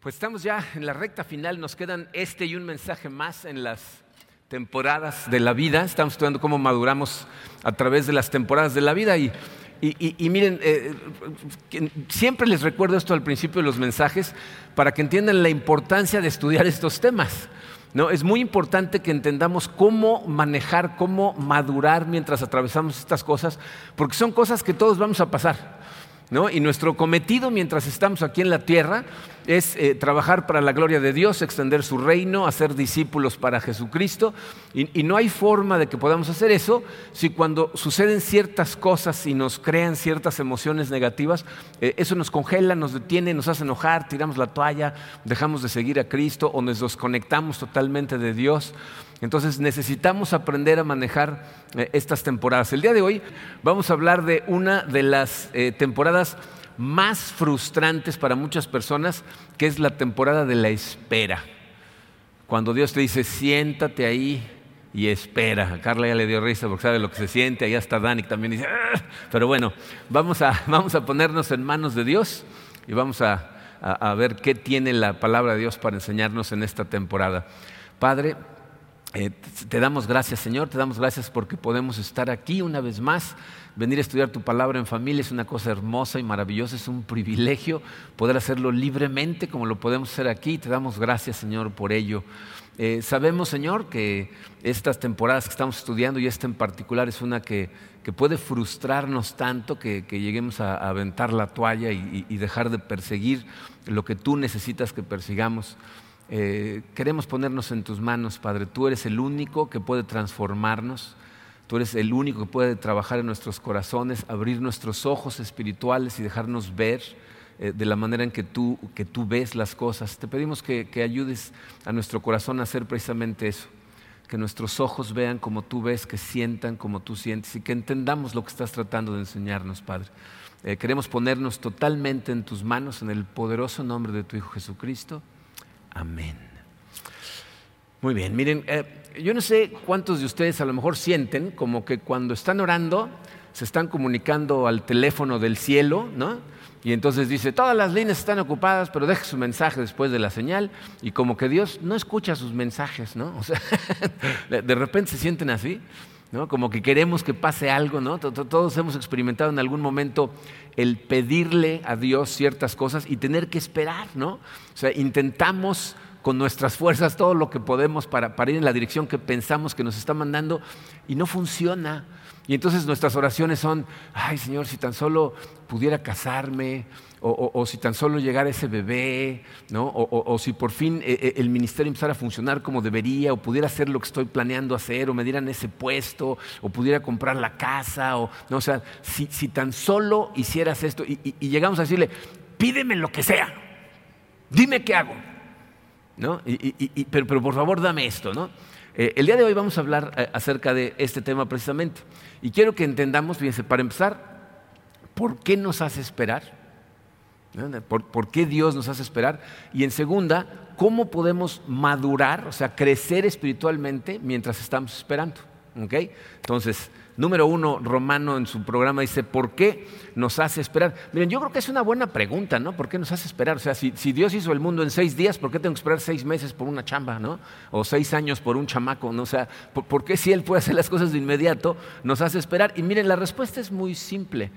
Pues estamos ya en la recta final, nos quedan este y un mensaje más en las temporadas de la vida. Estamos estudiando cómo maduramos a través de las temporadas de la vida y, miren, eh, siempre les recuerdo esto al principio de los mensajes para que entiendan la importancia de estudiar estos temas. ¿no? Es muy importante que entendamos cómo manejar, cómo madurar mientras atravesamos estas cosas, porque son cosas que todos vamos a pasar. Y nuestro cometido mientras estamos aquí en la tierra es eh, trabajar para la gloria de Dios, extender su reino, hacer discípulos para Jesucristo. Y, no hay forma de que podamos hacer eso si cuando suceden ciertas cosas y nos crean ciertas emociones negativas, eh, eso nos congela, nos detiene, nos hace enojar, tiramos la toalla, dejamos de seguir a Cristo o nos desconectamos totalmente de Dios. Entonces necesitamos aprender a manejar eh, estas temporadas. El día de hoy vamos a hablar de una de las eh, temporadas más frustrantes para muchas personas, que es la temporada de la espera. Cuando Dios te dice, siéntate ahí y espera. A Carla ya le dio risa porque sabe lo que se siente, ahí está Dani también dice, ah". pero bueno, vamos a, vamos a ponernos en manos de Dios y vamos a, a ver qué tiene la palabra de Dios para enseñarnos en esta temporada. Padre, eh, te damos gracias, Señor, te damos gracias porque podemos estar aquí una vez más. Venir a estudiar tu palabra en familia es una cosa hermosa y maravillosa, es un privilegio poder hacerlo libremente como lo podemos hacer aquí. Te damos gracias, Señor, por ello. Eh, sabemos, Señor, que estas temporadas que estamos estudiando y esta en particular es una que, puede frustrarnos tanto que, lleguemos a, aventar la toalla y dejar de perseguir lo que tú necesitas que persigamos. Eh, queremos ponernos en tus manos, Padre. Tú eres el único que puede transformarnos. Tú eres el único que puede trabajar en nuestros corazones, abrir nuestros ojos espirituales y dejarnos ver eh, de la manera en que tú, que tú ves las cosas. Te pedimos que, ayudes a nuestro corazón a hacer precisamente eso. Que nuestros ojos vean como tú ves, que sientan como tú sientes y que entendamos lo que estás tratando de enseñarnos, Padre. Eh, queremos ponernos totalmente en tus manos en el poderoso nombre de tu Hijo Jesucristo. Amén. Muy bien, miren, eh, yo no sé cuántos de ustedes a lo mejor sienten como que cuando están orando se están comunicando al teléfono del cielo, ¿no? Y entonces dice, todas las líneas están ocupadas, pero deje su mensaje después de la señal. Y como que Dios no escucha sus mensajes, ¿no? O sea, de repente se sienten así, ¿no? Como que queremos que pase algo, ¿no? Todos hemos experimentado en algún momento el pedirle a Dios ciertas cosas y tener que esperar, ¿no? O sea, intentamos con nuestras fuerzas todo lo que podemos para, ir en la dirección que pensamos que nos está mandando y no funciona. Y entonces nuestras oraciones son, ay Señor, si tan solo pudiera casarme, o, si tan solo llegara ese bebé, ¿no? o, si por fin eh, eh, el ministerio empezara a funcionar como debería, o pudiera hacer lo que estoy planeando hacer, o me dieran ese puesto, o pudiera comprar la casa, o, ¿no? o sea, si, tan solo hicieras esto, y, llegamos a decirle, pídeme lo que sea, dime qué hago, ¿no? pero, pero, por favor dame esto, ¿no? Eh, el día de hoy vamos a hablar acerca de este tema precisamente, y quiero que entendamos, fíjense, para empezar, ¿por qué nos hace esperar? ¿Por, qué Dios nos hace esperar? Y en segunda, ¿cómo podemos madurar, o sea, crecer espiritualmente mientras estamos esperando? Entonces, número uno, Romano en su programa dice, ¿por qué nos hace esperar? Miren, yo creo que es una buena pregunta, ¿no? ¿Por qué nos hace esperar? O sea, si, Dios hizo el mundo en seis días, ¿por qué tengo que esperar seis meses por una chamba, ¿no? O seis años por un chamaco, ¿no? O sea, ¿por, qué si Él puede hacer las cosas de inmediato, nos hace esperar? Y miren, la respuesta es muy simple.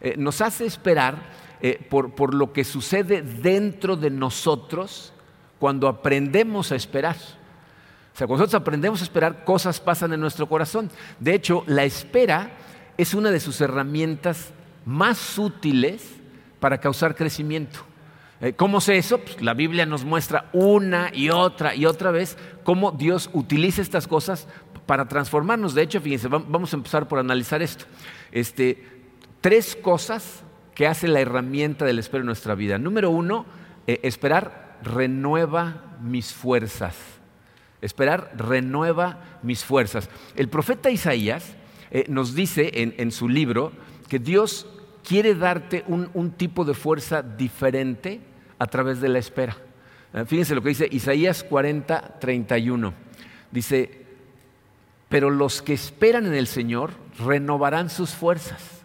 Eh, nos hace esperar eh, por, lo que sucede dentro de nosotros cuando aprendemos a esperar. O sea, cuando nosotros aprendemos a esperar, cosas pasan en nuestro corazón. De hecho, la espera es una de sus herramientas más útiles para causar crecimiento. Eh, ¿Cómo sé eso? Pues la Biblia nos muestra una y otra y otra vez cómo Dios utiliza estas cosas para transformarnos. De hecho, fíjense, vamos a empezar por analizar esto. Este, tres cosas que hace la herramienta del espero en nuestra vida. Número uno, eh, esperar renueva mis fuerzas. Esperar renueva mis fuerzas. El profeta Isaías eh, nos dice en, su libro que Dios quiere darte un, tipo de fuerza diferente a través de la espera. Eh, fíjense lo que dice Isaías 40, 31. Dice, pero los que esperan en el Señor renovarán sus fuerzas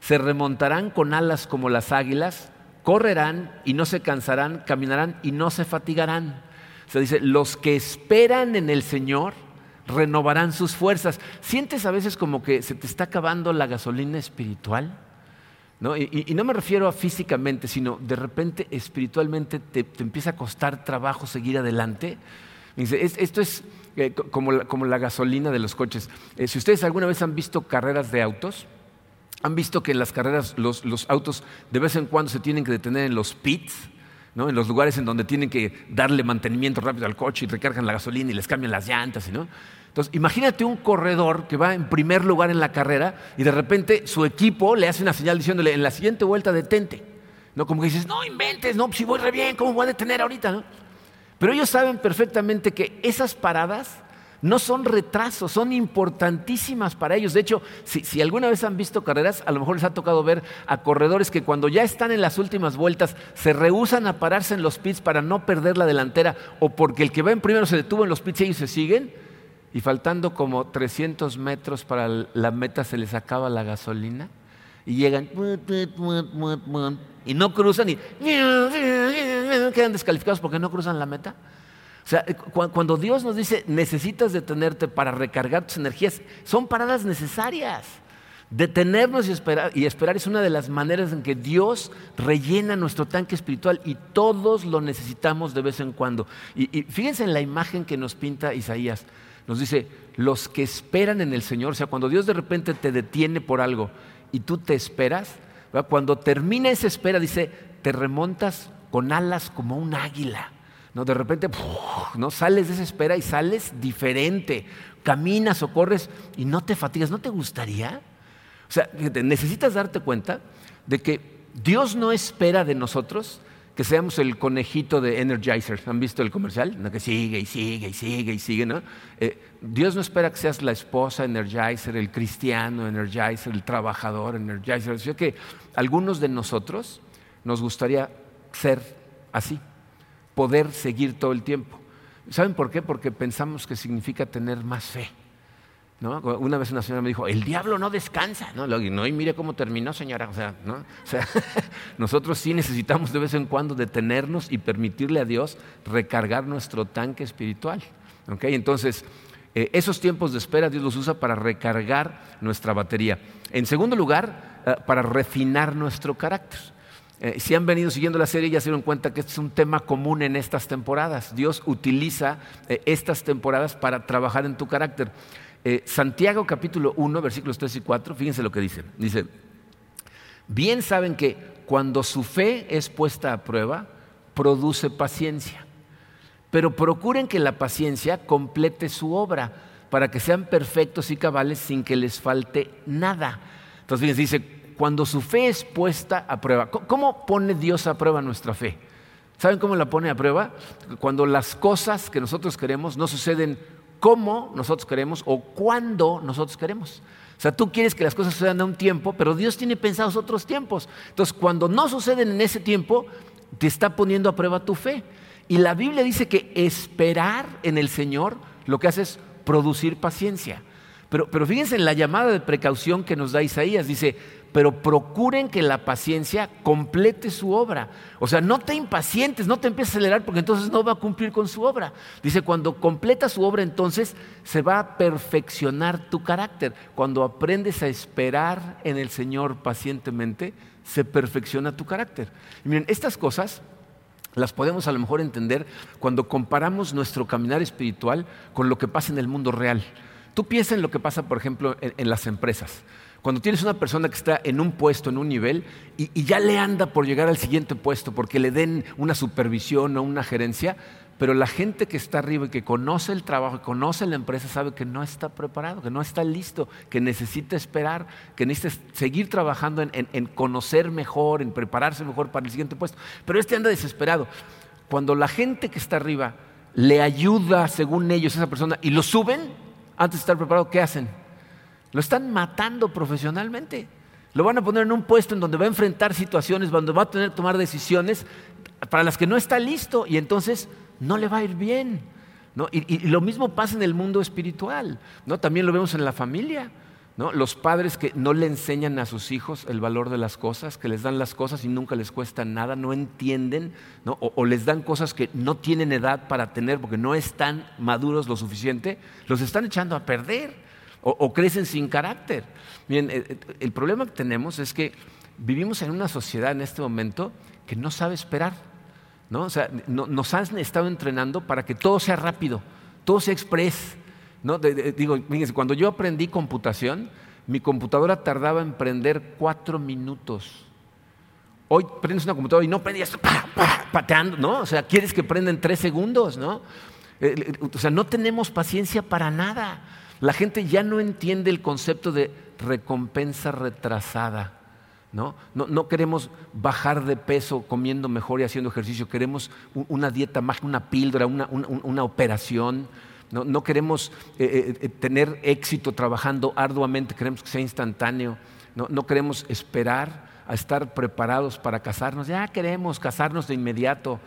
se remontarán con alas como las águilas, correrán y no se cansarán, caminarán y no se fatigarán. Se dice, los que esperan en el Señor renovarán sus fuerzas. ¿Sientes a veces como que se te está acabando la gasolina espiritual? ¿No? Y, no me refiero a físicamente, sino de repente espiritualmente te, empieza a costar trabajo seguir adelante. esto es eh, como, la, gasolina de los coches. Eh, si ustedes alguna vez han visto carreras de autos, han visto que en las carreras los, autos de vez en cuando se tienen que detener en los pits, en los lugares en donde tienen que darle mantenimiento rápido al coche y recargan la gasolina y les cambian las llantas. ¿no? Entonces, imagínate un corredor que va en primer lugar en la carrera y de repente su equipo le hace una señal diciéndole en la siguiente vuelta detente. ¿No? Como que dices, no inventes, no, si voy re bien, ¿cómo voy a detener ahorita? ¿no? Pero ellos saben perfectamente que esas paradas no son retrasos, son importantísimas para ellos. De hecho, si, alguna vez han visto carreras, a lo mejor les ha tocado ver a corredores que cuando ya están en las últimas vueltas se rehusan a pararse en los pits para no perder la delantera o porque el que va en primero se detuvo en los pits y ellos se siguen y faltando como 300 metros para la meta se les acaba la gasolina y llegan y no cruzan y quedan descalificados porque no cruzan la meta. O sea, cuando Dios nos dice necesitas detenerte para recargar tus energías, son paradas necesarias. Detenernos y esperar, y esperar es una de las maneras en que Dios rellena nuestro tanque espiritual y todos lo necesitamos de vez en cuando. y fíjense en la imagen que nos pinta Isaías nos dice, los que esperan en el Señor, o sea, cuando Dios de repente te detiene por algo y tú te esperas, cuando termina esa espera, dice, te remontas con alas como un águila. ¿No? De repente ¿no? sales de esa espera y sales diferente, caminas o corres y no te fatigas. ¿No te gustaría? O sea, necesitas darte cuenta de que Dios no espera de nosotros que seamos el conejito de Energizer. ¿Han visto el comercial? Que sigue y sigue y sigue y sigue, ¿no? Eh, Dios no espera que seas la esposa Energizer, el cristiano Energizer, el trabajador Energizer. O sea que algunos de nosotros nos gustaría ser así, poder seguir todo el tiempo. ¿Saben por qué? Porque pensamos que significa tener más fe. Una vez una señora me dijo, el diablo no descansa. No, no y mire cómo terminó, señora. O sea, nosotros sí necesitamos de vez en cuando detenernos y permitirle a Dios recargar nuestro tanque espiritual. Entonces, eh, esos tiempos de espera Dios los usa para recargar nuestra batería. En segundo lugar, eh, para refinar nuestro carácter. Eh, si han venido siguiendo la serie ya se dieron cuenta que este es un tema común en estas temporadas. Dios utiliza estas temporadas para trabajar en tu carácter. Eh, Santiago capítulo 1, versículos 3 y 4, fíjense lo que dice. Dice, bien saben que cuando su fe es puesta a prueba, produce paciencia. Pero procuren que la paciencia complete su obra para que sean perfectos y cabales sin que les falte nada. Entonces, fíjense, dice, cuando su fe es puesta a prueba. ¿Cómo pone Dios a prueba nuestra fe? ¿Saben cómo la pone a prueba? Cuando las cosas que nosotros queremos no suceden cómo nosotros queremos o cuándo nosotros queremos. O sea, tú quieres que las cosas sucedan a un tiempo, pero Dios tiene pensados otros tiempos. Entonces, cuando no suceden en ese tiempo, te está poniendo a prueba tu fe. Y la Biblia dice que esperar en el Señor lo que hace es producir paciencia. Pero, pero fíjense en la llamada de precaución que nos da Isaías. Dice, pero procuren que la paciencia complete su obra. O sea, no te impacientes, no te empieces a acelerar porque entonces no va a cumplir con su obra. Dice, cuando completa su obra, entonces se va a perfeccionar tu carácter. Cuando aprendes a esperar en el Señor pacientemente, se perfecciona tu carácter. Y miren, estas cosas las podemos a lo mejor entender cuando comparamos nuestro caminar espiritual con lo que pasa en el mundo real. Tú piensa en lo que pasa, por ejemplo, en las empresas. Cuando tienes una persona que está en un puesto, en un nivel, y, ya le anda por llegar al siguiente puesto porque le den una supervisión o una gerencia, pero la gente que está arriba y que conoce el trabajo, que conoce la empresa, sabe que no está preparado, que no está listo, que necesita esperar, que necesita seguir trabajando en, conocer mejor, en prepararse mejor para el siguiente puesto. Pero este anda desesperado. Cuando la gente que está arriba le ayuda, según ellos, a esa persona y lo suben, antes de estar preparado, ¿qué hacen? Lo están matando profesionalmente. Lo van a poner en un puesto en donde va a enfrentar situaciones, donde va a tener que tomar decisiones para las que no está listo y entonces no le va a ir bien. Y, lo mismo pasa en el mundo espiritual. ¿no? También lo vemos en la familia. ¿no? Los padres que no le enseñan a sus hijos el valor de las cosas, que les dan las cosas y nunca les cuesta nada, no entienden, O, les dan cosas que no tienen edad para tener porque no están maduros lo suficiente, los están echando a perder o, crecen sin carácter. Bien, eh, eh, el problema que tenemos es que vivimos en una sociedad en este momento que no sabe esperar. ¿no? O sea, nos han estado entrenando para que todo sea rápido, todo sea express ¿no? digo, fíjense, cuando yo aprendí computación, mi computadora tardaba en prender cuatro minutos. Hoy prendes una computadora y no prendías pateando, ¿no? O sea, quieres que prenda en tres segundos, ¿no? Eh, o sea, no tenemos paciencia para nada. La gente ya no entiende el concepto de recompensa retrasada. ¿no? No, queremos bajar de peso comiendo mejor y haciendo ejercicio, queremos una dieta mágica, una píldora, una operación. No, queremos eh, eh, eh, tener éxito trabajando arduamente, queremos que sea instantáneo. No, queremos esperar a estar preparados para casarnos. Ya queremos casarnos de inmediato.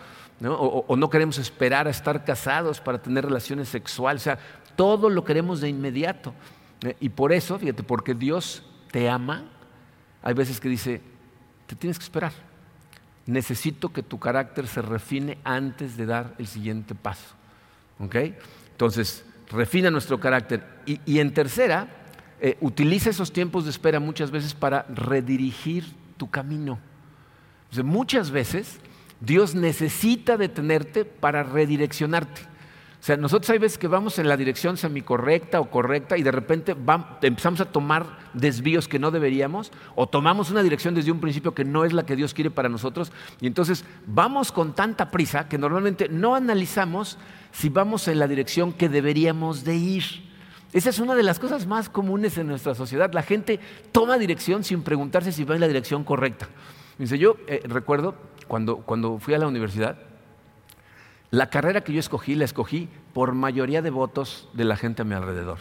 O, no queremos esperar a estar casados para tener relaciones sexuales. O sea, todo lo queremos de inmediato. Y por eso, fíjate, porque Dios te ama, hay veces que dice, te tienes que esperar. Necesito que tu carácter se refine antes de dar el siguiente paso. ¿Ok? Entonces, refina nuestro carácter. Y, en tercera, eh, utiliza esos tiempos de espera muchas veces para redirigir tu camino. muchas veces Dios necesita detenerte para redireccionarte. O sea, nosotros hay veces que vamos en la dirección semicorrecta o correcta y de repente empezamos a tomar desvíos que no deberíamos o tomamos una dirección desde un principio que no es la que Dios quiere para nosotros y entonces vamos con tanta prisa que normalmente no analizamos si vamos en la dirección que deberíamos de ir. Esa es una de las cosas más comunes en nuestra sociedad. La gente toma dirección sin preguntarse si va en la dirección correcta. Dice, yo eh, recuerdo cuando, cuando fui a la universidad, la carrera que yo escogí, la escogí por mayoría de votos de la gente a mi alrededor.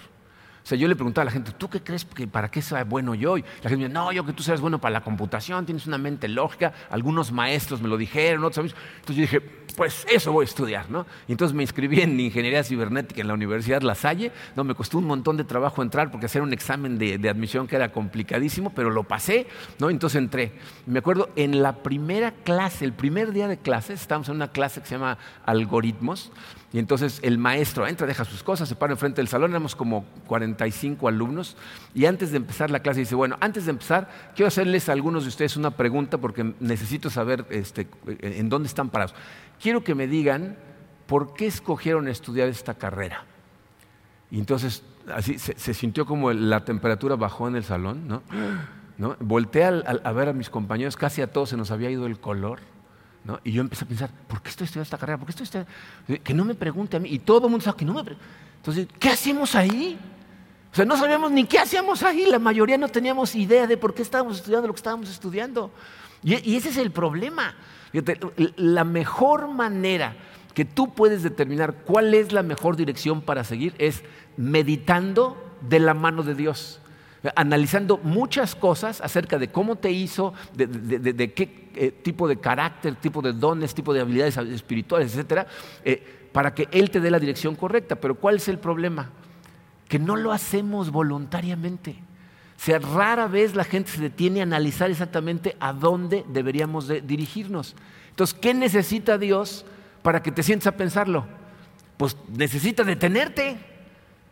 O sea, yo le preguntaba a la gente, ¿tú qué crees que para qué sea bueno yo? Y la gente me dice, no, yo que tú seas bueno para la computación, tienes una mente lógica, algunos maestros me lo dijeron, otros Entonces yo dije, pues eso voy a estudiar, ¿no? Y entonces me inscribí en ingeniería cibernética en la Universidad La Salle, no, me costó un montón de trabajo entrar porque hacer un examen de, de admisión que era complicadísimo, pero lo pasé, ¿no? Entonces entré. Me acuerdo, en la primera clase, el primer día de clases, estábamos en una clase que se llama algoritmos, y entonces el maestro entra, deja sus cosas, se para enfrente del salón, éramos como 45 alumnos, y antes de empezar la clase dice, bueno, antes de empezar, quiero hacerles a algunos de ustedes una pregunta porque necesito saber este, en dónde están parados. Quiero que me digan por qué escogieron estudiar esta carrera. Y entonces así se, sintió como la temperatura bajó en el salón, ¿no? ¿No? Volteé a ver a mis compañeros, casi a todos se nos había ido el color. Y yo empecé a pensar, ¿por qué estoy estudiando esta carrera? ¿Por qué estoy estudiando? Que no me pregunte a mí. Y todo el mundo sabe que no me pregunte. Entonces, ¿qué hacemos ahí? O sea, no sabíamos ni qué hacíamos ahí. La mayoría no teníamos idea de por qué estábamos estudiando lo que estábamos estudiando. Y, ese es el problema. la mejor manera que tú puedes determinar cuál es la mejor dirección para seguir es meditando de la mano de Dios analizando muchas cosas acerca de cómo te hizo, de, qué eh, tipo de carácter, tipo de dones, tipo de habilidades espirituales, etcétera, eh, para que Él te dé la dirección correcta. Pero ¿cuál es el problema? Que no lo hacemos voluntariamente. O sea, rara vez la gente se detiene a analizar exactamente a dónde deberíamos dirigirnos. Entonces, ¿qué necesita Dios para que te sientas a pensarlo? Pues necesita detenerte.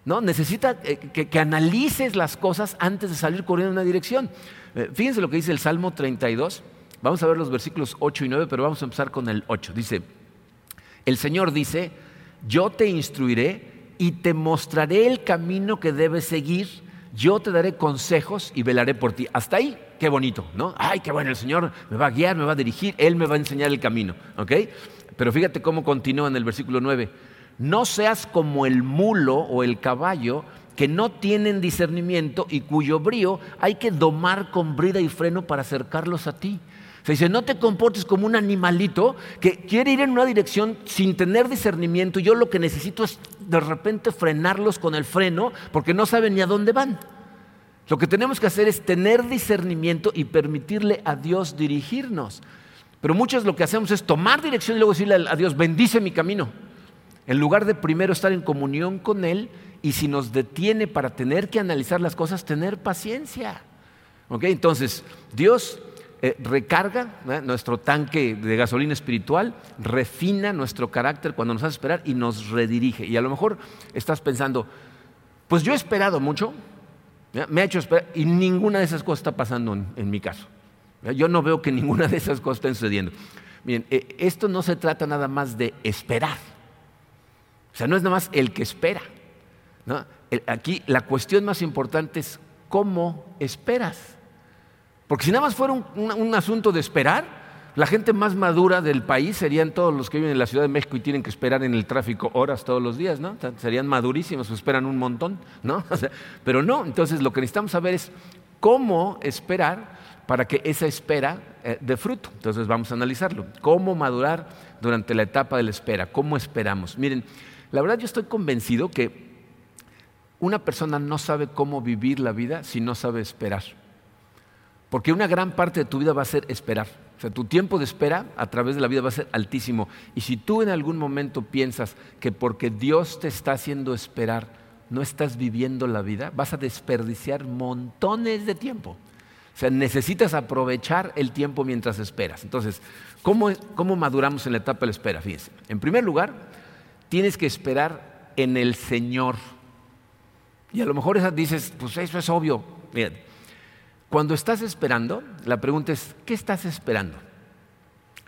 ¿No? Necesita eh, que, analices las cosas antes de salir corriendo en una dirección. Eh, fíjense lo que dice el Salmo 32. Vamos a ver los versículos 8 y 9, pero vamos a empezar con el 8. Dice, el Señor dice, yo te instruiré y te mostraré el camino que debes seguir, yo te daré consejos y velaré por ti. Hasta ahí, qué bonito, ¿no? Ay, qué bueno, el Señor me va a guiar, me va a dirigir, Él me va a enseñar el camino, ¿ok? Pero fíjate cómo continúa en el versículo 9 no seas como el mulo o el caballo que no tienen discernimiento y cuyo brío hay que domar con brida y freno para acercarlos a ti. Se dice, no te comportes como un animalito que quiere ir en una dirección sin tener discernimiento. Yo lo que necesito es de repente frenarlos con el freno porque no saben ni a dónde van. Lo que tenemos que hacer es tener discernimiento y permitirle a Dios dirigirnos. Pero muchos lo que hacemos es tomar dirección y luego decirle a Dios, bendice mi camino. En lugar de primero estar en comunión con Él y si nos detiene para tener que analizar las cosas, tener paciencia. Entonces, Dios eh, recarga nuestro tanque de gasolina espiritual, refina nuestro carácter cuando nos hace esperar y nos redirige. Y a lo mejor estás pensando, pues yo he esperado mucho, me ha hecho esperar y ninguna de esas cosas está pasando en, mi caso. Yo no veo que ninguna de esas cosas estén sucediendo. Miren, eh, esto no se trata nada más de esperar. Sea, no es nada más el que espera. Aquí la cuestión más importante es cómo esperas. Porque si nada más fuera un, asunto de esperar, la gente más madura del país serían todos los que viven en la Ciudad de México y tienen que esperar en el tráfico horas todos los días, ¿no? serían madurísimos, esperan un montón, ¿no? pero no, entonces lo que necesitamos saber es cómo esperar para que esa espera eh, dé fruto. Entonces vamos a analizarlo. ¿Cómo madurar durante la etapa de la espera? ¿Cómo esperamos? Miren, la verdad yo estoy convencido que una persona no sabe cómo vivir la vida si no sabe esperar. Porque una gran parte de tu vida va a ser esperar. O sea, tu tiempo de espera a través de la vida va a ser altísimo. Y si tú en algún momento piensas que porque Dios te está haciendo esperar, no estás viviendo la vida, vas a desperdiciar montones de tiempo. O sea, necesitas aprovechar el tiempo mientras esperas. Entonces, ¿cómo, cómo maduramos en la etapa de la espera? Fíjense. En primer lugar, tienes que esperar en el Señor. Y a lo mejor dices, pues eso es obvio. Mira, cuando estás esperando, la pregunta es, ¿qué estás esperando?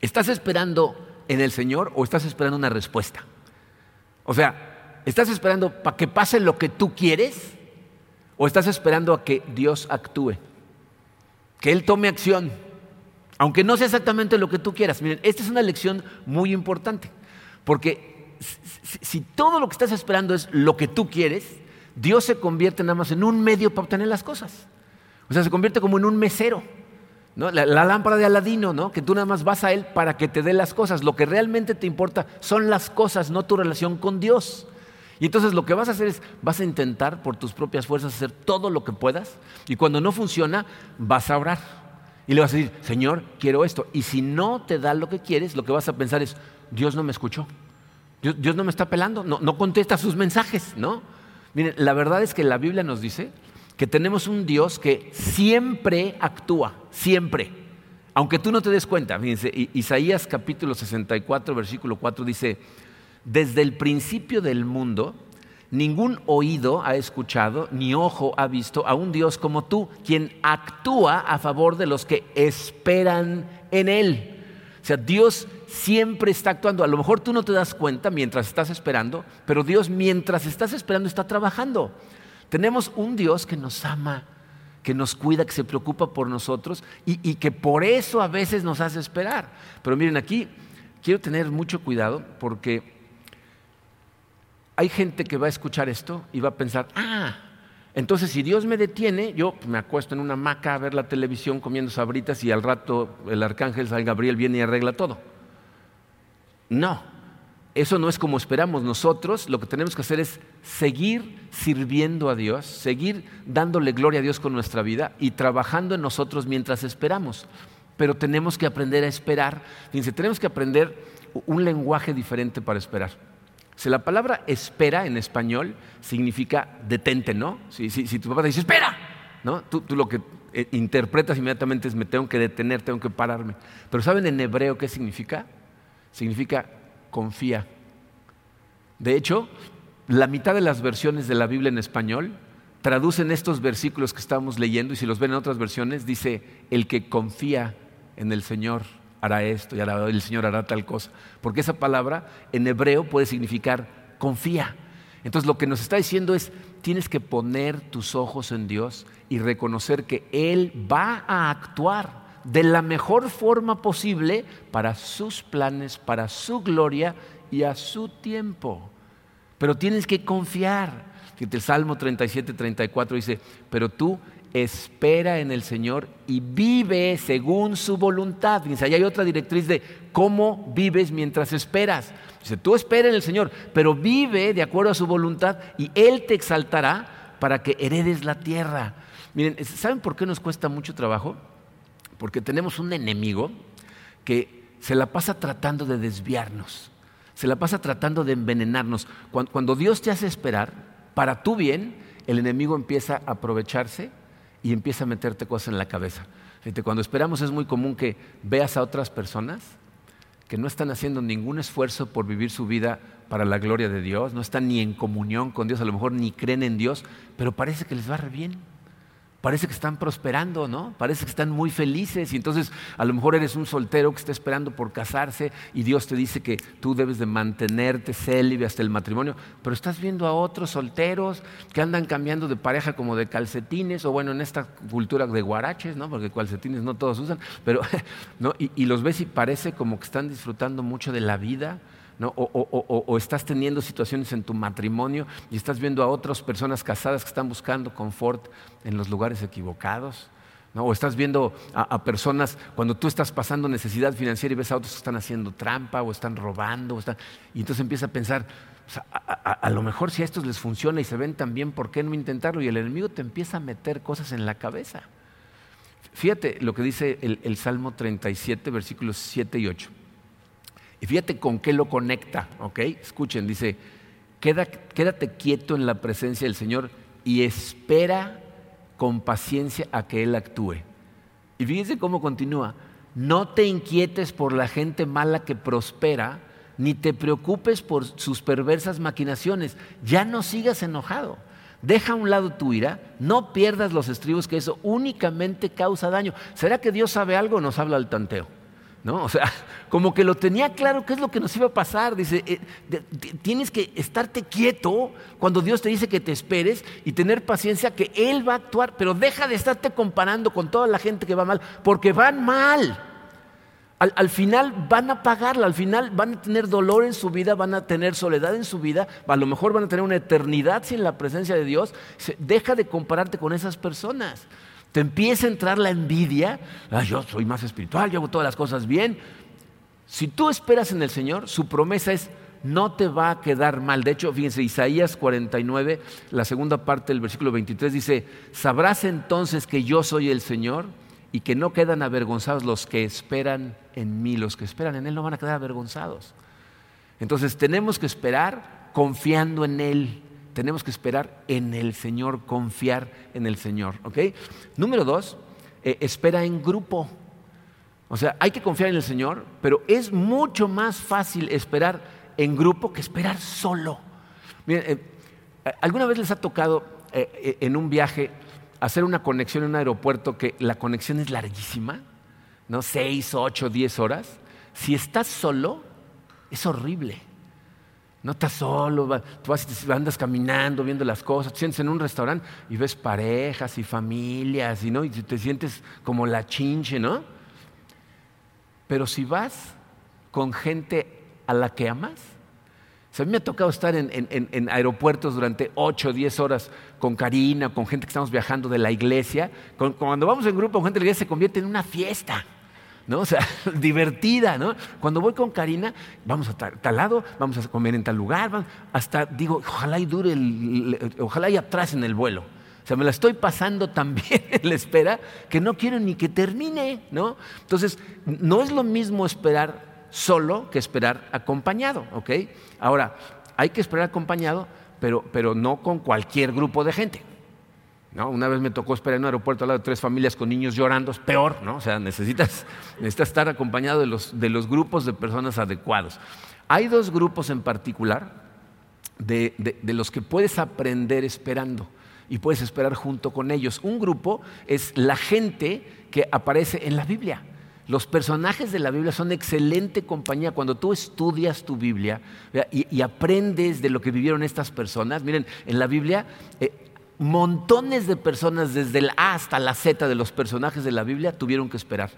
¿Estás esperando en el Señor o estás esperando una respuesta? O sea, ¿estás esperando para que pase lo que tú quieres o estás esperando a que Dios actúe? Que Él tome acción, aunque no sea exactamente lo que tú quieras. Miren, esta es una lección muy importante, porque si todo lo que estás esperando es lo que tú quieres, Dios se convierte nada más en un medio para obtener las cosas. O sea, se convierte como en un mesero. ¿no? La, lámpara de Aladino, ¿no? que tú nada más vas a él para que te dé las cosas. Lo que realmente te importa son las cosas, no tu relación con Dios. Y entonces lo que vas a hacer es, vas a intentar por tus propias fuerzas hacer todo lo que puedas. Y cuando no funciona, vas a orar. Y le vas a decir, Señor, quiero esto. Y si no te da lo que quieres, lo que vas a pensar es, Dios no me escuchó. Dios, no me está pelando, no, no contesta sus mensajes, ¿no? Miren, la verdad es que la Biblia nos dice que tenemos un Dios que siempre actúa, siempre. Aunque tú no te des cuenta, fíjense, Isaías capítulo 64, versículo 4 dice, desde el principio del mundo, ningún oído ha escuchado, ni ojo ha visto a un Dios como tú, quien actúa a favor de los que esperan en Él. O sea, Dios siempre está actuando. A lo mejor tú no te das cuenta mientras estás esperando, pero Dios mientras estás esperando está trabajando. Tenemos un Dios que nos ama, que nos cuida, que se preocupa por nosotros y, que por eso a veces nos hace esperar. Pero miren, aquí quiero tener mucho cuidado porque hay gente que va a escuchar esto y va a pensar, ah, entonces si Dios me detiene, yo me acuesto en una hamaca a ver la televisión comiendo sabritas y al rato el arcángel San Gabriel viene y arregla todo. No, eso no es como esperamos nosotros, lo que tenemos que hacer es seguir sirviendo a Dios, seguir dándole gloria a Dios con nuestra vida y trabajando en nosotros mientras esperamos. Pero tenemos que aprender a esperar. Fíjense, tenemos que aprender un lenguaje diferente para esperar. Si la palabra espera en español significa detente, ¿no? Si, tu papá te dice espera, ¿no? Tú, tú lo que eh, interpretas inmediatamente es me tengo que detener, tengo que pararme. Pero ¿saben en hebreo qué significa? Significa confía. De hecho, la mitad de las versiones de la Biblia en español traducen estos versículos que estamos leyendo y si los ven en otras versiones dice, el que confía en el Señor hará esto y el Señor hará tal cosa. Porque esa palabra en hebreo puede significar confía. Entonces lo que nos está diciendo es, tienes que poner tus ojos en Dios y reconocer que Él va a actuar de la mejor forma posible para sus planes, para su gloria y a su tiempo. Pero tienes que confiar. el Salmo 37, 34 dice, pero tú espera en el Señor y vive según su voluntad. Dice, ahí hay otra directriz de cómo vives mientras esperas. Dice, tú espera en el Señor, pero vive de acuerdo a su voluntad y Él te exaltará para que heredes la tierra. Miren, ¿saben por qué nos cuesta mucho trabajo? porque tenemos un enemigo que se la pasa tratando de desviarnos. se la pasa tratando de envenenarnos. Cuando, Dios te hace esperar, para tu bien, el enemigo empieza a aprovecharse y empieza a meterte cosas en la cabeza. Cuando esperamos es muy común que veas a otras personas que no están haciendo ningún esfuerzo por vivir su vida para la gloria de Dios, no están ni en comunión con Dios, a lo mejor ni creen en Dios, pero parece que les va re bien parece que están prosperando, ¿no? Parece que están muy felices y entonces a lo mejor eres un soltero que está esperando por casarse y Dios te dice que tú debes de mantenerte célibe hasta el matrimonio, pero estás viendo a otros solteros que andan cambiando de pareja como de calcetines o bueno, en esta cultura de guaraches, ¿no? Porque calcetines no todos usan, pero ¿no? y, y los ves y parece como que están disfrutando mucho de la vida o, estás teniendo situaciones en tu matrimonio y estás viendo a otras personas casadas que están buscando confort en los lugares equivocados. O estás viendo a, personas cuando tú estás pasando necesidad financiera y ves a otros que están haciendo trampa o están robando. y entonces empieza a pensar, a, lo mejor si a estos les funciona y se ven tan bien, ¿por qué no intentarlo? Y el enemigo te empieza a meter cosas en la cabeza. Fíjate lo que dice el, el Salmo 37, versículos 7 y 8. Y fíjate con qué lo conecta, ¿ok? Escuchen, dice, quédate quieto en la presencia del Señor y espera con paciencia a que Él actúe. Y fíjense cómo continúa, no te inquietes por la gente mala que prospera, ni te preocupes por sus perversas maquinaciones, ya no sigas enojado. Deja a un lado tu ira, no pierdas los estribos que eso únicamente causa daño. ¿Será que Dios sabe algo o nos habla al tanteo? ¿No? O sea, como que lo tenía claro qué es lo que nos iba a pasar. Dice, eh, tienes que estarte quieto cuando Dios te dice que te esperes y tener paciencia que Él va a actuar, pero deja de estarte comparando con toda la gente que va mal, porque van mal. Al, final van a pagarla, al final van a tener dolor en su vida, van a tener soledad en su vida, a lo mejor van a tener una eternidad sin la presencia de Dios. Deja de compararte con esas personas. Te empieza a entrar la envidia, ah, yo soy más espiritual, yo hago todas las cosas bien. Si tú esperas en el Señor, su promesa es, no te va a quedar mal. De hecho, fíjense, Isaías 49, la segunda parte del versículo 23 dice, sabrás entonces que yo soy el Señor y que no quedan avergonzados los que esperan en mí. Los que esperan en Él no van a quedar avergonzados. Entonces tenemos que esperar confiando en Él tenemos que esperar en el Señor, confiar en el Señor. ¿ok? Número dos, eh, espera en grupo. O sea, hay que confiar en el Señor, pero es mucho más fácil esperar en grupo que esperar solo. Miren, eh, ¿alguna vez les ha tocado eh, en un viaje hacer una conexión en un aeropuerto que la conexión es larguísima? ¿No? Seis, ocho, diez horas. Si estás solo, es horrible. No estás solo, tú andas caminando, viendo las cosas, te sientes en un restaurante y ves parejas y familias y, ¿no? y te sientes como la chinche, ¿no? Pero si vas con gente a la que amas, a mí me ha tocado estar en, aeropuertos durante 8 o 10 horas con Karina, con gente que estamos viajando de la iglesia. cuando vamos en grupo con gente de la iglesia se convierte en una fiesta. ¿No? O sea, divertida, ¿no? Cuando voy con Karina, vamos a tal, lado, vamos a comer en tal lugar, hasta digo, ojalá y dure, ojalá y atrás en el vuelo. O sea, me la estoy pasando tan bien en la espera que no quiero ni que termine, ¿no? Entonces, no es lo mismo esperar solo que esperar acompañado, ¿ok? Ahora, hay que esperar acompañado, pero, pero no con cualquier grupo de gente. Una vez me tocó esperar en un aeropuerto al lado de tres familias con niños llorando, es peor, ¿no? O sea, necesitas, estar acompañado de los, de los, grupos de personas adecuados. Hay dos grupos en particular de, de los que puedes aprender esperando y puedes esperar junto con ellos. Un grupo es la gente que aparece en la Biblia. Los personajes de la Biblia son excelente compañía. Cuando tú estudias tu Biblia y, aprendes de lo que vivieron estas personas, miren, en la Biblia eh, montones de personas, desde el A hasta la Z de los personajes de la Biblia, tuvieron que esperar.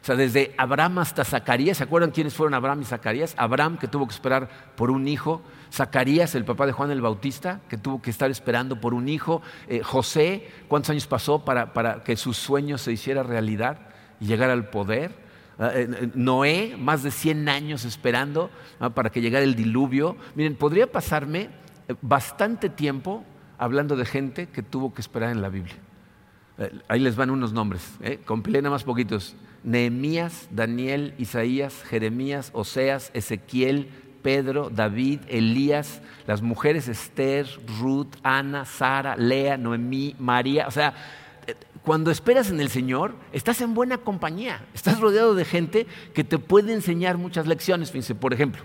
O sea, desde Abraham hasta Zacarías, ¿se acuerdan quiénes fueron Abraham y Zacarías? Abraham, que tuvo que esperar por un hijo. Zacarías, el papá de Juan el Bautista, que tuvo que estar esperando por un hijo. Eh, José, ¿cuántos años pasó para, que sus sueños se hiciera realidad y llegar al poder? Ah, eh, eh, Noé, más de 100 años esperando ah, para que llegara el diluvio. Miren, podría pasarme bastante tiempo hablando de gente que tuvo que esperar en la Biblia. Eh, ahí les van unos nombres, ¿eh? compilé nada más poquitos. Nehemías, Daniel, Isaías, Jeremías, Oseas, Ezequiel, Pedro, David, Elías, las mujeres Esther, Ruth, Ana, Sara, Lea, Noemí, María. O sea, cuando esperas en el Señor, estás en buena compañía, estás rodeado de gente que te puede enseñar muchas lecciones. Fíjense, por ejemplo,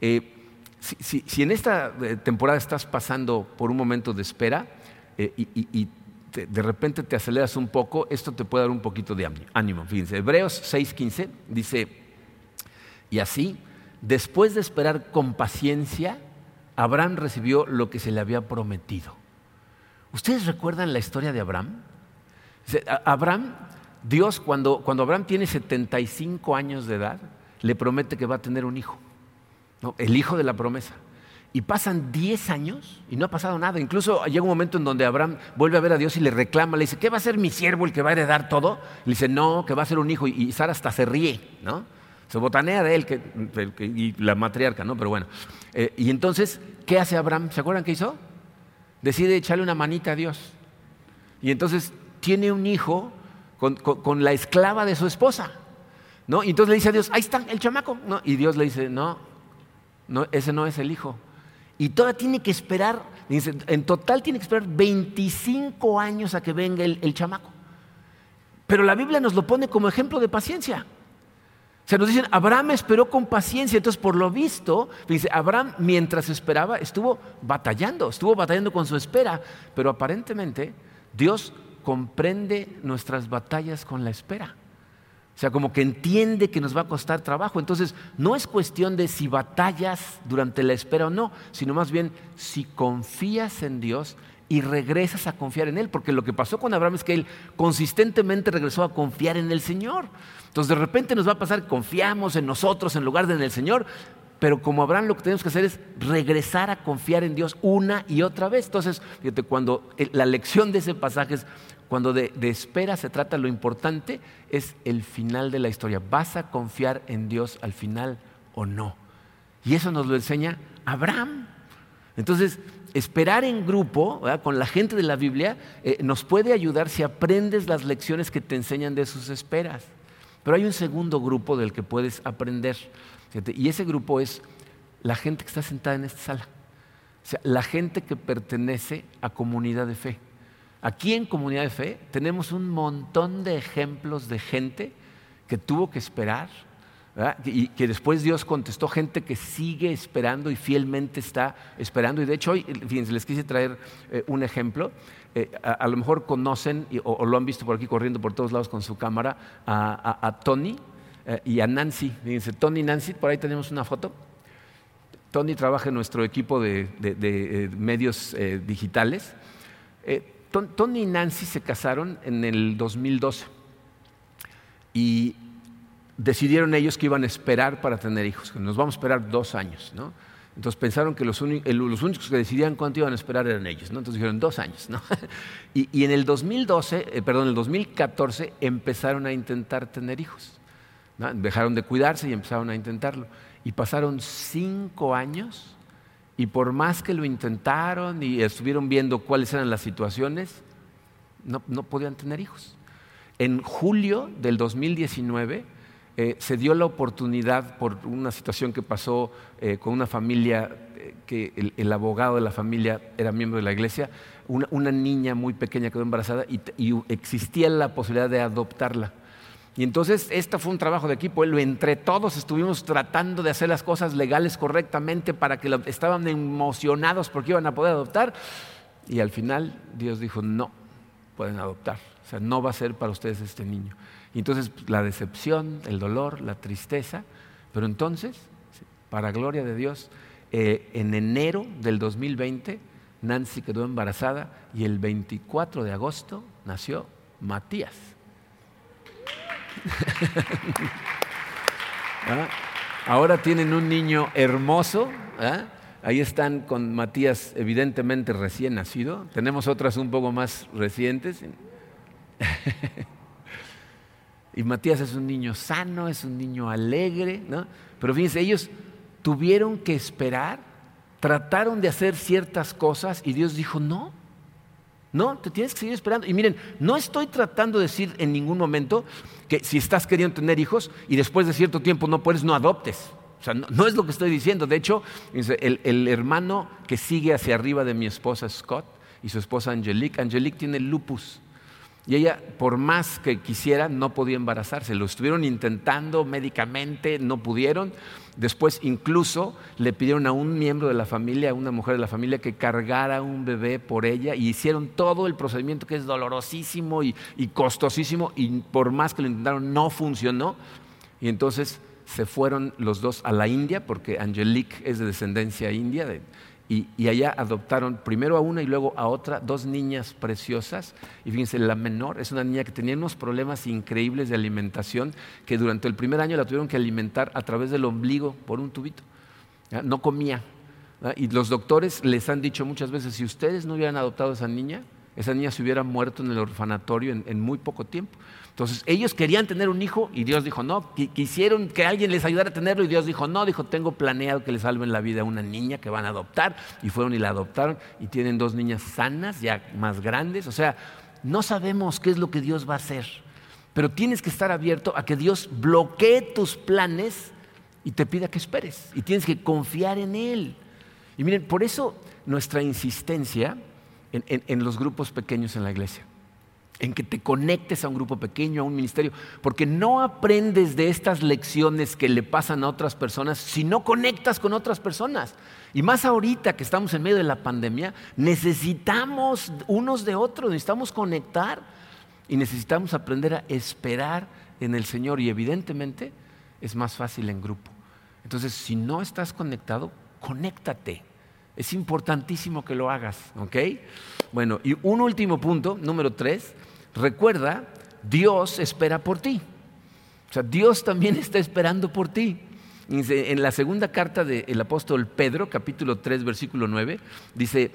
eh, si, en esta eh, temporada estás pasando por un momento de espera eh, y, de repente te aceleras un poco, esto te puede dar un poquito de ánimo. Fíjense, Hebreos 6:15 dice, y así, después de esperar con paciencia, Abraham recibió lo que se le había prometido. ¿Ustedes recuerdan la historia de Abraham? Abraham, Dios, cuando, cuando Abraham tiene 75 años de edad, le promete que va a tener un hijo el hijo de la promesa. Y pasan 10 años y no ha pasado nada. Incluso llega un momento en donde Abraham vuelve a ver a Dios y le reclama, le dice, ¿qué va a ser mi siervo el que va a heredar todo? Le dice, no, que va a ser un hijo. Y Sara hasta se ríe, ¿no? Se botanea de él, que, y la matriarca, ¿no? Pero bueno. Eh, y entonces, ¿qué hace Abraham? ¿Se acuerdan qué hizo? Decide echarle una manita a Dios. Y entonces tiene un hijo con, la esclava de su esposa. ¿no? Y entonces le dice a Dios, ahí está el chamaco. ¿no? Y Dios le dice, no, ese no es el hijo. Y todavía tiene que esperar, en total tiene que esperar 25 años a que venga el, chamaco. Pero la Biblia nos lo pone como ejemplo de paciencia. Se nos dicen, Abraham esperó con paciencia. Entonces, por lo visto, dice, Abraham mientras esperaba estuvo batallando, estuvo batallando con su espera. Pero aparentemente Dios comprende nuestras batallas con la espera. O sea, como que entiende que nos va a costar trabajo. Entonces, no es cuestión de si batallas durante la espera o no, sino más bien si confías en Dios y regresas a confiar en Él. Porque lo que pasó con Abraham es que Él consistentemente regresó a confiar en el Señor. Entonces, de repente nos va a pasar, confiamos en nosotros en lugar de en el Señor. Pero como Abraham lo que tenemos que hacer es regresar a confiar en Dios una y otra vez. Entonces, fíjate, cuando la lección de ese pasaje es cuando de, espera se trata, lo importante es el final de la historia. ¿Vas a confiar en Dios al final o no? Y eso nos lo enseña Abraham. Entonces, esperar en grupo, con la gente de la Biblia, eh, nos puede ayudar si aprendes las lecciones que te enseñan de sus esperas. Pero hay un segundo grupo del que puedes aprender. y ese grupo es la gente que está sentada en esta sala. O sea, la gente que pertenece a comunidad de fe. Aquí en Comunidad de Fe tenemos un montón de ejemplos de gente que tuvo que esperar y que después Dios contestó, gente que sigue esperando y fielmente está esperando. Y de hecho hoy, fíjense, les quise traer eh, un ejemplo. Eh, a, lo mejor conocen o, lo han visto por aquí corriendo por todos lados con su cámara a, Tony eh, y a Nancy. Fíjense, Tony y Nancy, por ahí tenemos una foto. Tony trabaja en nuestro equipo de, medios digitales. Tony y Nancy se casaron en el 2012 y decidieron ellos que iban a esperar para tener hijos, que nos vamos a esperar dos años. ¿no? Entonces pensaron que los, únicos que decidían cuánto iban a esperar eran ellos. ¿no? Entonces dijeron dos años. y, en el 2012, eh, perdón, en el 2014 empezaron a intentar tener hijos. Dejaron de cuidarse y empezaron a intentarlo. Y pasaron cinco años y por más que lo intentaron y estuvieron viendo cuáles eran las situaciones, no, podían tener hijos. En julio del 2019 eh, se dio la oportunidad por una situación que pasó eh, con una familia, eh, que el, abogado de la familia era miembro de la iglesia, una, niña muy pequeña quedó embarazada y existía la posibilidad de adoptarla. Y entonces, este fue un trabajo de equipo. Entre todos estuvimos tratando de hacer las cosas legales correctamente para que estaban emocionados porque iban a poder adoptar. Y al final Dios dijo, no, pueden adoptar. O sea, no va a ser para ustedes este niño. Y entonces la decepción, el dolor, la tristeza. Pero entonces, para gloria de Dios, eh, en enero del 2020, Nancy quedó embarazada y el 24 de agosto nació Matías. ¿Ah? Ahora tienen un niño hermoso. ¿ah? Ahí están con Matías, evidentemente recién nacido. Tenemos otras un poco más recientes. y Matías es un niño sano, es un niño alegre. ¿no? Pero fíjense, ellos tuvieron que esperar, trataron de hacer ciertas cosas y Dios dijo, no, no, te tienes que seguir esperando. Y miren, no estoy tratando de decir en ningún momento que si estás queriendo tener hijos y después de cierto tiempo no puedes, no adoptes. sea, no, es lo que estoy diciendo. De hecho, el, el, hermano que sigue hacia arriba de mi esposa Scott y su esposa Angelique, Angelique tiene lupus. Y ella, por más que quisiera, no podía embarazarse. Lo estuvieron intentando médicamente, no pudieron. Después incluso le pidieron a un miembro de la familia, a una mujer de la familia, que cargara un bebé por ella y hicieron todo el procedimiento que es dolorosísimo y, costosísimo y por más que lo intentaron no funcionó. Y entonces se fueron los dos a la India, porque Angelique es de descendencia india, de, y, allá adoptaron primero a una y luego a otra, dos niñas preciosas. Y fíjense, la menor es una niña que tenía unos problemas increíbles de alimentación, que durante el primer año la tuvieron que alimentar a través del ombligo por un tubito. No comía. Y los doctores les han dicho muchas veces, si ustedes no hubieran adoptado a esa niña, esa niña se hubiera muerto en el orfanatorio en muy poco tiempo. Entonces ellos querían tener un hijo y Dios dijo no, quisieron que alguien les ayudara a tenerlo y Dios dijo no, dijo tengo planeado que le salven la vida a una niña que van a adoptar y fueron y la adoptaron y tienen dos niñas sanas, ya más grandes, o sea, no sabemos qué es lo que Dios va a hacer, pero tienes que estar abierto a que Dios bloquee tus planes y te pida que esperes y tienes que confiar en Él. Y miren, por eso nuestra insistencia en los grupos pequeños en la iglesia en que te conectes a un grupo pequeño, a un ministerio, porque no aprendes de estas lecciones que le pasan a otras personas si no conectas con otras personas. Y más ahorita que estamos en medio de la pandemia, necesitamos unos de otros, necesitamos conectar y necesitamos aprender a esperar en el Señor y evidentemente es más fácil en grupo. Entonces, si no estás conectado, conéctate. Es importantísimo que lo hagas, ¿ok? Bueno, y un último punto, número tres, recuerda, Dios espera por ti. O sea, Dios también está esperando por ti. En la segunda carta del apóstol Pedro, capítulo 3, versículo 9, dice,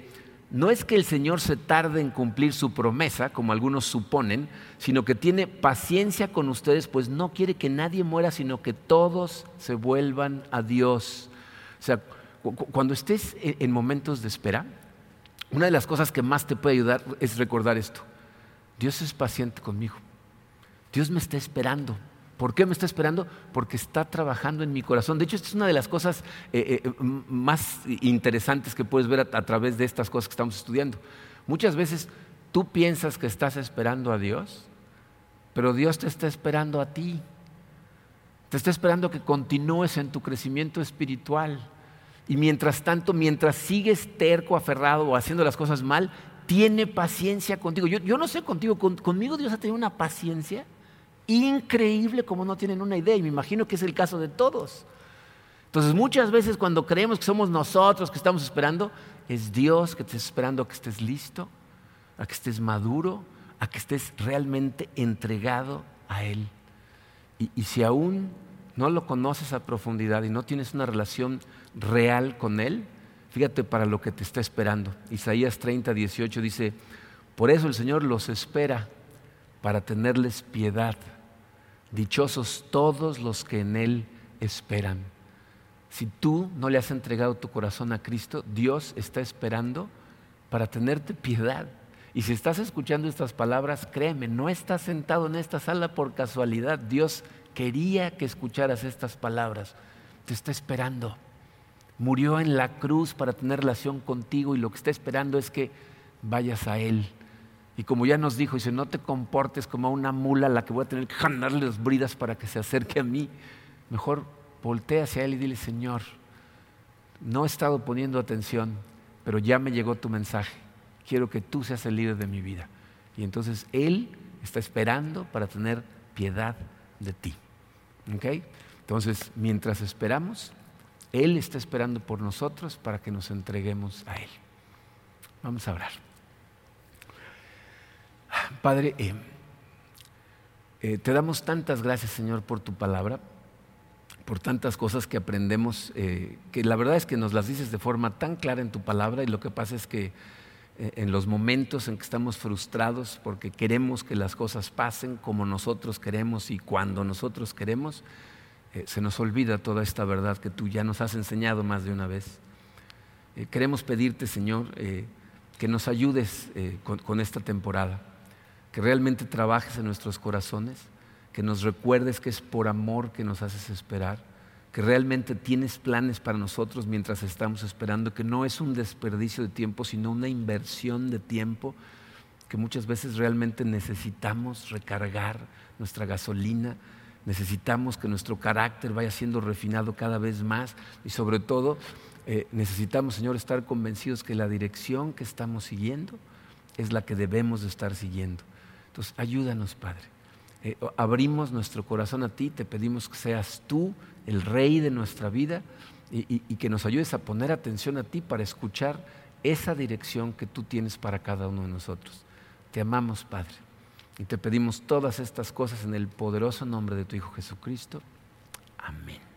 no es que el Señor se tarde en cumplir su promesa, como algunos suponen, sino que tiene paciencia con ustedes, pues no quiere que nadie muera, sino que todos se vuelvan a Dios. O sea, cuando estés en momentos de espera, una de las cosas que más te puede ayudar es recordar esto. Dios es paciente conmigo. Dios me está esperando. ¿Por qué me está esperando? Porque está trabajando en mi corazón. De hecho, esta es una de las cosas eh, eh, más interesantes que puedes ver a, través de estas cosas que estamos estudiando. Muchas veces tú piensas que estás esperando a Dios, pero Dios te está esperando a ti. Te está esperando que continúes en tu crecimiento espiritual. Y mientras tanto, mientras sigues terco, aferrado o haciendo las cosas mal, tiene paciencia contigo. Yo, no sé contigo, conmigo Dios ha tenido una paciencia increíble como no tienen una idea y me imagino que es el caso de todos. Entonces muchas veces cuando creemos que somos nosotros que estamos esperando, es Dios que te está esperando a que estés listo, a que estés maduro, a que estés realmente entregado a Él. Y, y si aún no lo conoces a profundidad y no tienes una relación real con Él, Fíjate para lo que te está esperando. Isaías 30, 18 dice, por eso el Señor los espera para tenerles piedad. Dichosos todos los que en Él esperan. Si tú no le has entregado tu corazón a Cristo, Dios está esperando para tenerte piedad. Y si estás escuchando estas palabras, créeme, no estás sentado en esta sala por casualidad. Dios quería que escucharas estas palabras. Te está esperando murió en la cruz para tener relación contigo y lo que está esperando es que vayas a Él. Y como ya nos dijo, dice, no te comportes como una mula a la que voy a tener que ganarle las bridas para que se acerque a mí. Mejor voltea hacia Él y dile, Señor, no he estado poniendo atención, pero ya me llegó tu mensaje. Quiero que tú seas el líder de mi vida. Y entonces Él está esperando para tener piedad de ti. Entonces, mientras esperamos, él está esperando por nosotros para que nos entreguemos a Él. Vamos a orar. Padre, eh, eh, te damos tantas gracias, Señor, por tu palabra, por tantas cosas que aprendemos, eh, que la verdad es que nos las dices de forma tan clara en tu palabra y lo que pasa es que en los momentos en que estamos frustrados porque queremos que las cosas pasen como nosotros queremos y cuando nosotros queremos, eh, se nos olvida toda esta verdad que tú ya nos has enseñado más de una vez. Eh, queremos pedirte, Señor, eh, que nos ayudes con, esta temporada, que realmente trabajes en nuestros corazones, que nos recuerdes que es por amor que nos haces esperar que realmente tienes planes para nosotros mientras estamos esperando, que no es un desperdicio de tiempo, sino una inversión de tiempo, que muchas veces realmente necesitamos recargar nuestra gasolina, necesitamos que nuestro carácter vaya siendo refinado cada vez más y sobre todo eh, necesitamos, Señor, estar convencidos que la dirección que estamos siguiendo es la que debemos de estar siguiendo. Entonces, ayúdanos, Padre. Eh, abrimos nuestro corazón a ti, te pedimos que seas tú el rey de nuestra vida y, que nos ayudes a poner atención a ti para escuchar esa dirección que tú tienes para cada uno de nosotros. Te amamos, Padre, y te pedimos todas estas cosas en el poderoso nombre de tu Hijo Jesucristo. Amén.